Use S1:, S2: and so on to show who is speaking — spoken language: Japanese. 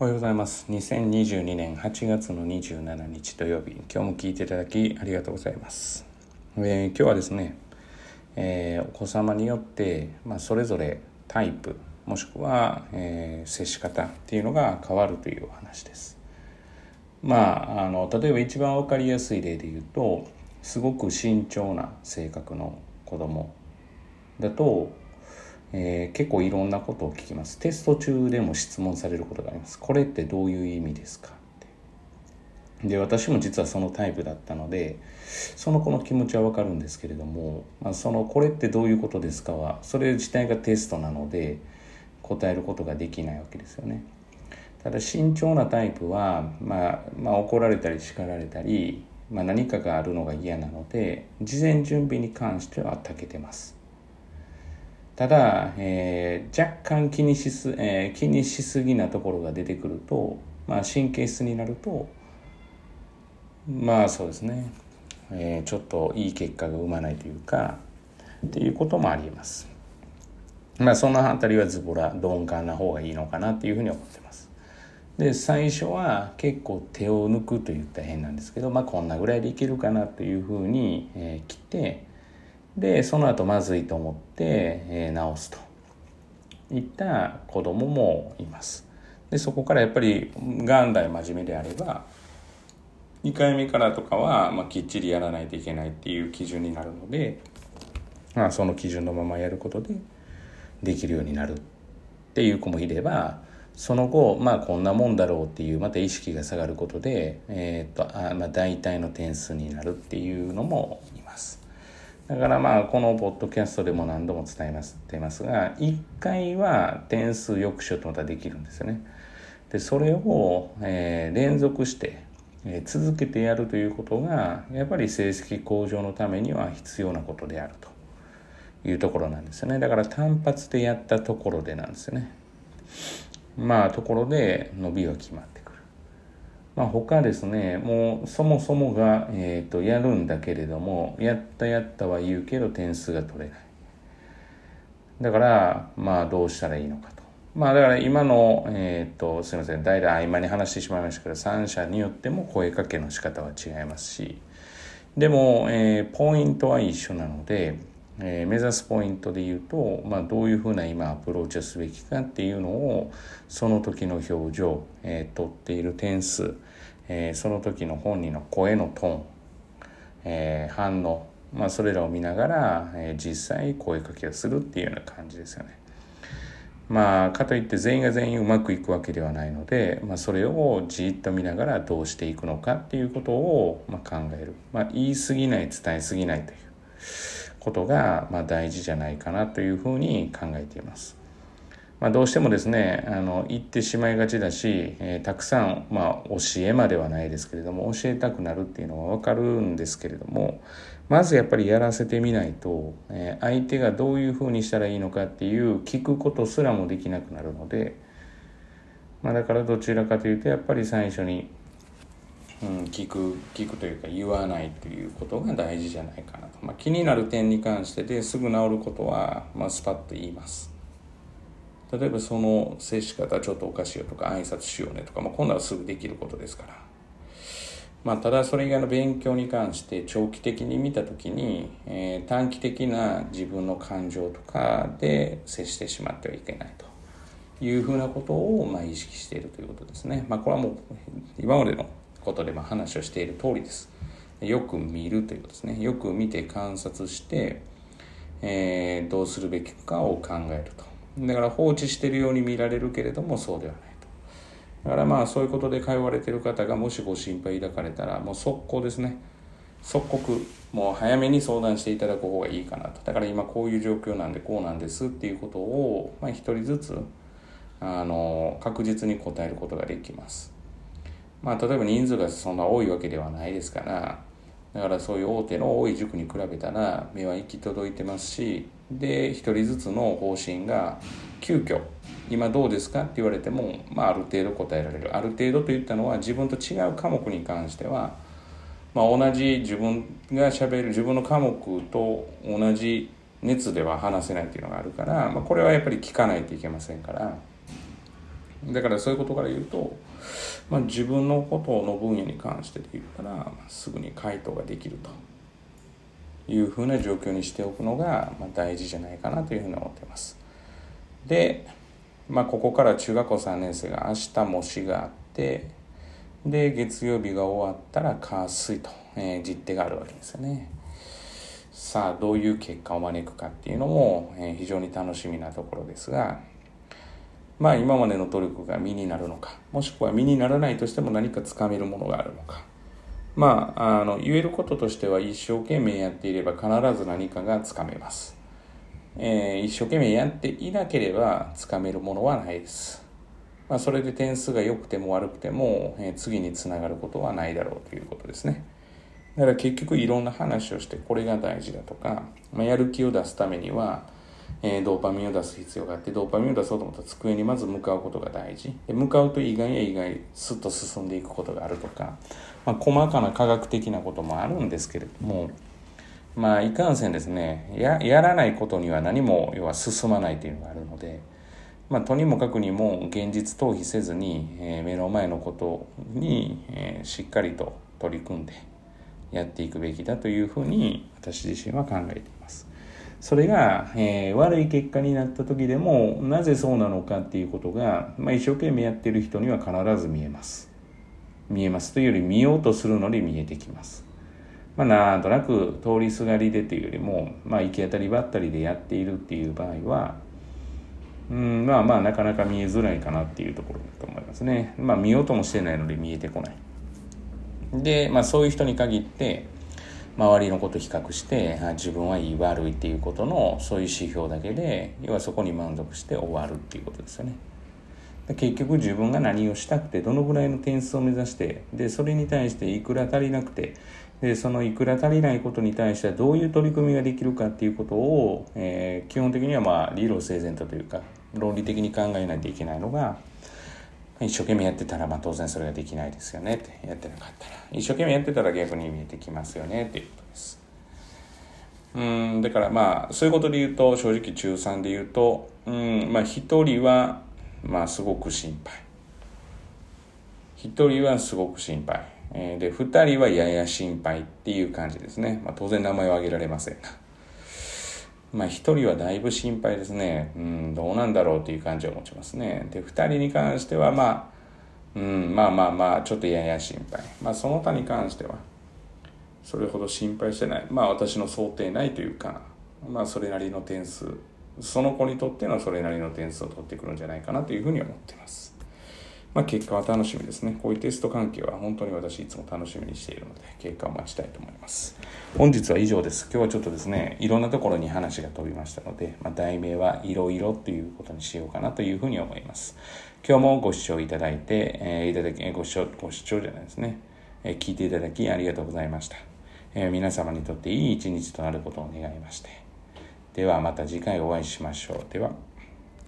S1: おはようございます。2022年8月の27日土曜日、今日も聞いていただきありがとうございます。えー、今日はですね、えー、お子様によって、まあ、それぞれタイプ、もしくは、えー、接し方っていうのが変わるというお話です。まあ、あの例えば一番分かりやすい例で言うとすごく慎重な性格の子供だとえー、結構いろんなことを聞きます。テスト中でも質問されることがあります。これってどういう意味ですか？って。で私も実はそのタイプだったのでその子の気持ちはわかるんですけれども、まあ、そのこれってどういうことですかはそれ自体がテストなので答えることができないわけですよね。ただ慎重なタイプは、まあ、まあ怒られたり叱られたり、まあ、何かがあるのが嫌なので事前準備に関しては長けてます。ただ、えー、若干気にしす、えー、気にしすぎなところが出てくると、まあ、神経質になるとまあそうですね、えー、ちょっといい結果が生まないというかっていうこともありえます。まあその辺りはズボラ鈍感な方がいいのかなっていうふうに思ってます。で最初は結構手を抜くといったら変なんですけど、まあ、こんなぐらいでいけるかなというふうに、えー、来てでその後まずいと思って、えー、直すといった子供もいますでそこからやっぱり元来真面目であれば2回目からとかは、まあ、きっちりやらないといけないっていう基準になるので、まあ、その基準のままやることでできるようになるっていう子もいればその後まあこんなもんだろうっていうまた意識が下がることで、えー、っとあまあ、大体の点数になるっていうのもいます。だからまあこのポッドキャストでも何度も伝えますってますが1回は点数抑止とまたできるんですよね。でそれを、えー、連続して、えー、続けてやるということがやっぱり成績向上のためには必要なことであるというところなんですよね。だから単発でやったところでなんですよね。まあところで伸びは決まってまあ、他ですねもうそもそもが、えーと、やるんだけれどもやったやったは言うけど点数が取れない。だからまあどうしたらいいのかと。まあだから今のえっ、ー、とすいません代々合間に話してしまいましたけど3社によっても声かけの仕方は違いますし。でも、えー、ポイントは一緒なので、えー、目指すポイントで言うと、まあ、どういうふうな今アプローチをすべきかっていうのをその時の表情、えー、取っている点数えー、その時の本人の声のトーン、えー、反応、まあ、それらを見ながら、えー、実際声かけをするっていうような感じですよね。まあ、かといって全員が全員うまくいくわけではないので、まあ、それをじっと見ながらどうしていくのかっていうことを、まあ、考える、まあ、言い過ぎない伝え過ぎないということが、まあ、大事じゃないかなというふうに考えています。まあ、どうしてもですねあの言ってしまいがちだし、えー、たくさん、まあ、教えまではないですけれども教えたくなるっていうのは分かるんですけれどもまずやっぱりやらせてみないと、えー、相手がどういうふうにしたらいいのかっていう聞くことすらもできなくなるので、まあ、だからどちらかというとやっぱり最初に、うん、聞く聞くというか言わないということが大事じゃないかなと、まあ、気になる点に関してですぐ治ることは、まあ、スパッと言います。例えばその接し方ちょっとおかしいよとか挨拶しようねとか、まあ、こんなのすぐできることですから。まあ、ただそれ以外の勉強に関して長期的に見た時に、えー、短期的な自分の感情とかで接してしまってはいけないというふうなことをまあ意識しているということですね。まあ、これはもう今までのことでま話をしている通りです。よく見るということですね。よく見て観察して、えー、どうするべきかを考えると。だから放置してるように見られるけれどもそうではないとだからまあそういうことで通われてる方がもしご心配抱かれたらもう速攻ですね即刻もう早めに相談していただく方がいいかなとだから今こういう状況なんでこうなんですっていうことを、まあ、一人ずつあの確実に答えることができますまあ例えば人数がそんな多いわけではないですからだからそういう大手の多い塾に比べたら目は行き届いてますしで一人ずつの方針が急遽今どうですか？って言われても、まあ、ある程度答えられる。ある程度といったのは自分と違う科目に関しては、まあ、同じ自分がしゃべる自分の科目と同じ熱では話せないっていうのがあるから、まあ、これはやっぱり聞かないといけませんから。だからそういうことから言うと、まあ、自分のことの分野に関してで言ったら、まあ、すぐに回答ができると。いうふうな状況にしておくのが、まあ、大事じゃないかなというふうに思っています。で、まあ、ここから中学校3年生が明日模試があってで月曜日が終わったら火水と、えー、実手があるわけですよね。さあどういう結果を招くかっていうのも、えー、非常に楽しみなところですがまあ今までの努力が身になるのかもしくは身にならないとしても何かつかめるものがあるのか。まああの言えることとしては一生懸命やっていれば必ず何かがつかめます、えー、一生懸命やっていなければつかめるものはないです。まあ、それで点数が良くても悪くても、えー、次につながることはないだろうということですね。だから結局いろんな話をしてこれが大事だとか、まあ、やる気を出すためには、えー、ドーパミンを出す必要があってドーパミンを出そうと思ったら机にまず向かうことが大事で向かうと意外や意外スッと進んでいくことがあるとか、まあ、細かな科学的なこともあるんですけれどもまあいかんせんですねややらないことには何も要は進まないというのがあるので。まあ、とにもかくにも現実逃避せずに、えー、目の前のことに、えー、しっかりと取り組んでやっていくべきだというふうに私自身は考えています。それが、えー、悪い結果になった時でもなぜそうなのかっていうことが、まあ、一生懸命やってる人には必ず見えます。見えますというより見ようとするので見えてきます。まあ、なんとなく通りすがりでというよりも、まあ、行き当たりばったりでやっているっていう場合はうんまあまあなかなか見えづらいかなっていうところだと思いますね。まあ見ようともしてないので見えてこない。で、まあそういう人に限って周りのこと比較してあ自分はいい悪いっていうことのそういう指標だけで要はそこに満足して終わるっていうことですよね。結局自分が何をしたくてどのぐらいの点数を目指してでそれに対していくら足りなくてでそのいくら足りないことに対してはどういう取り組みができるかっていうことを、えー、基本的にはまあ理路整然とというか論理的に考えないといけないのが一生懸命やってたらまあ当然それができないですよねってやってなかったら一生懸命やってたら逆に見えてきますよねっていうことです。うんだからまあそういうことで言うと正直中3で言うとうんまあ一人はまあすごく心配。一人はすごく心配、で二人はやや心配っていう感じですね、まあ、当然名前は挙げられませんが。まあ一人はだいぶ心配ですね。うん、どうなんだろうっていう感じを持ちますね。で、二人に関してはまあ、うん、まあまあまあ、ちょっとやや心配。まあその他に関しては、それほど心配してない。まあ私の想定内というか、まあそれなりの点数、その子にとってのそれなりの点数を取ってくるんじゃないかなというふうに思っています。まあ、結果は楽しみですね。こういうテスト関係は本当に私いつも楽しみにしているので、結果を待ちたいと思います。本日は以上です。今日はちょっとですね、いろんなところに話が飛びましたので、まあ、題名はいろいろということにしようかなというふうに思います。今日もご視聴いただいて、えー、いただき、ご視聴、ご視聴じゃないですね、えー、聞いていただきありがとうございました。えー、皆様にとっていい一日となることを願いまして。ではまた次回お会いしましょう。では。